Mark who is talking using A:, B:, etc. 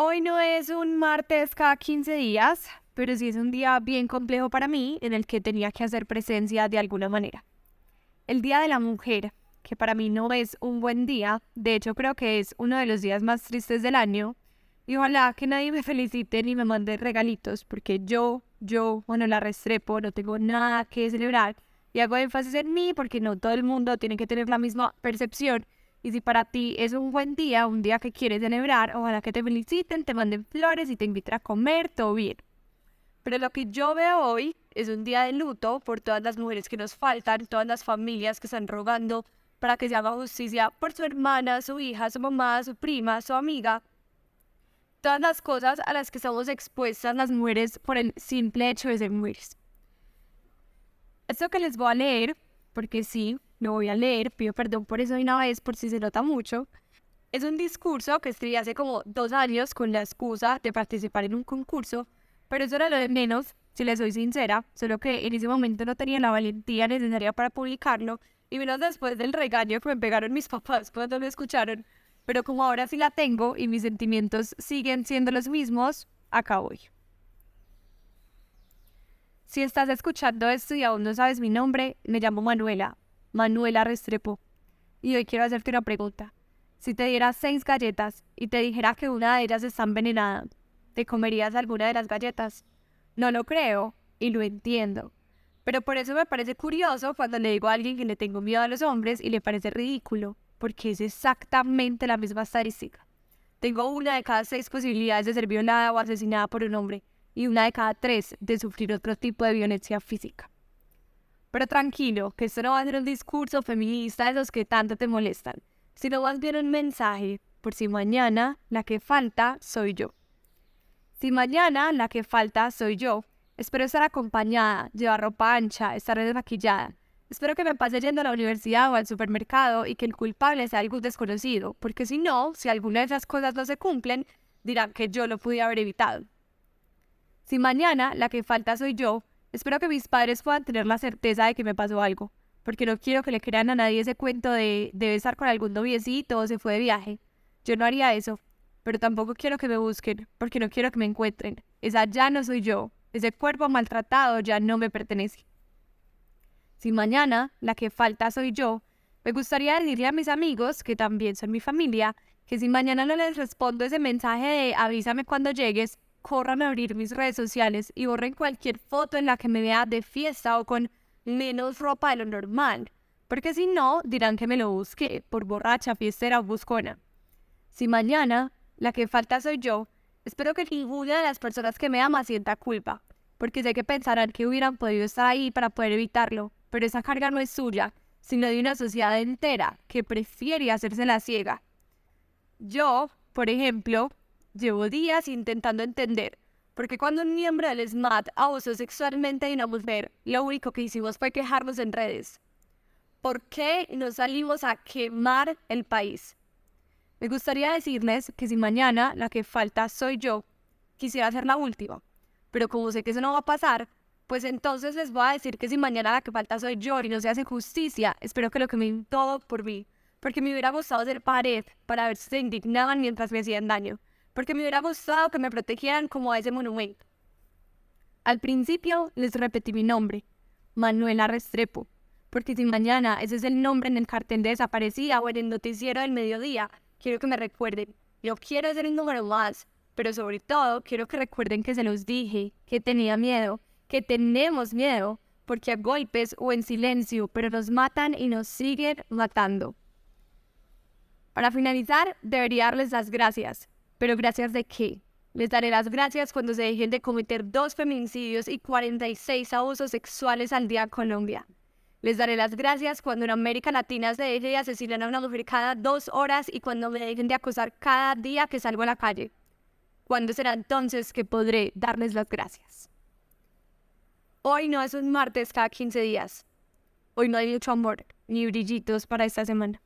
A: Hoy no es un martes cada 15 días, pero sí es un día bien complejo para mí en el que tenía que hacer presencia de alguna manera. El Día de la Mujer, que para mí no es un buen día, de hecho creo que es uno de los días más tristes del año, y ojalá que nadie me felicite ni me mande regalitos, porque yo, yo, bueno, la Restrepo, no tengo nada que celebrar, y hago énfasis en mí porque no todo el mundo tiene que tener la misma percepción y si para ti es un buen día, un día que quieres celebrar, ojalá que te feliciten, te manden flores y te inviten a comer, todo bien. Pero lo que yo veo hoy es un día de luto por todas las mujeres que nos faltan, todas las familias que están rogando para que se haga justicia por su hermana, su hija, su mamá, su prima, su amiga. Todas las cosas a las que estamos expuestas las mujeres por el simple hecho de ser mujeres. Esto que les voy a leer, porque sí, lo voy a leer, pido perdón por eso de una vez, por si se nota mucho. Es un discurso que escribí hace como dos años con la excusa de participar en un concurso, pero eso era lo de menos, si les soy sincera, solo que en ese momento no tenía la valentía necesaria para publicarlo, y menos después del regaño que me pegaron mis papás cuando lo escucharon. Pero como ahora sí la tengo y mis sentimientos siguen siendo los mismos, acá voy. Si estás escuchando esto y aún no sabes mi nombre, me llamo Manuela, Manuela Restrepo. Y hoy quiero hacerte una pregunta. Si te diera seis galletas y te dijera que una de ellas está envenenada, ¿te comerías alguna de las galletas? No lo creo y lo entiendo. Pero por eso me parece curioso cuando le digo a alguien que le tengo miedo a los hombres y le parece ridículo, porque es exactamente la misma estadística. Tengo una de cada seis posibilidades de ser violada o asesinada por un hombre y una de cada tres de sufrir otro tipo de violencia física. Pero tranquilo, que esto no va a ser un discurso feminista de esos que tanto te molestan, sino más bien un mensaje por si mañana la que falta soy yo. Si mañana la que falta soy yo, espero estar acompañada, llevar ropa ancha, estar desmaquillada. Espero que me pase yendo a la universidad o al supermercado y que el culpable sea algún desconocido, porque si no, si alguna de esas cosas no se cumplen, dirán que yo lo pude haber evitado. Si mañana la que falta soy yo, Espero que mis padres puedan tener la certeza de que me pasó algo, porque no quiero que le crean a nadie ese cuento de debe estar con algún noviecito o se fue de viaje. Yo no haría eso, pero tampoco quiero que me busquen, porque no quiero que me encuentren. Esa ya no soy yo, ese cuerpo maltratado ya no me pertenece. Si mañana la que falta soy yo, me gustaría decirle a mis amigos, que también son mi familia, que si mañana no les respondo ese mensaje de avísame cuando llegues, corran a abrir mis redes sociales y borren cualquier foto en la que me vea de fiesta o con menos ropa de lo normal, porque si no, dirán que me lo busqué por borracha, fiestera o buscona. Si mañana la que falta soy yo, espero que ninguna de las personas que me ama sienta culpa, porque sé que pensarán que hubieran podido estar ahí para poder evitarlo, pero esa carga no es suya, sino de una sociedad entera que prefiere hacerse la ciega. Yo, por ejemplo, Llevo días intentando entender, porque cuando un miembro del SMAT abusó sexualmente de una mujer, lo único que hicimos fue quejarnos en redes. ¿Por qué no salimos a quemar el país? Me gustaría decirles que si mañana la que falta soy yo, quisiera ser la última. Pero como sé que eso no va a pasar, pues entonces les voy a decir que si mañana la que falta soy yo y no se hace justicia, espero que lo quemen todo por mí. Porque me hubiera gustado ser pared para ver si se indignaban mientras me hacían daño porque me hubiera gustado que me protegieran como a ese monumento. Al principio les repetí mi nombre, Manuela Restrepo, porque si mañana ese es el nombre en el cartel de desaparecida o en el noticiero del mediodía, quiero que me recuerden. Yo quiero ser un número más, pero sobre todo quiero que recuerden que se los dije, que tenía miedo, que tenemos miedo, porque a golpes o en silencio, pero nos matan y nos siguen matando. Para finalizar, debería darles las gracias, pero gracias de qué? Les daré las gracias cuando se dejen de cometer dos feminicidios y 46 abusos sexuales al día en Colombia. Les daré las gracias cuando en América Latina se deje de asesinar a una mujer cada dos horas y cuando me dejen de acosar cada día que salgo a la calle. ¿Cuándo será entonces que podré darles las gracias? Hoy no es un martes cada 15 días. Hoy no hay mucho amor ni brillitos para esta semana.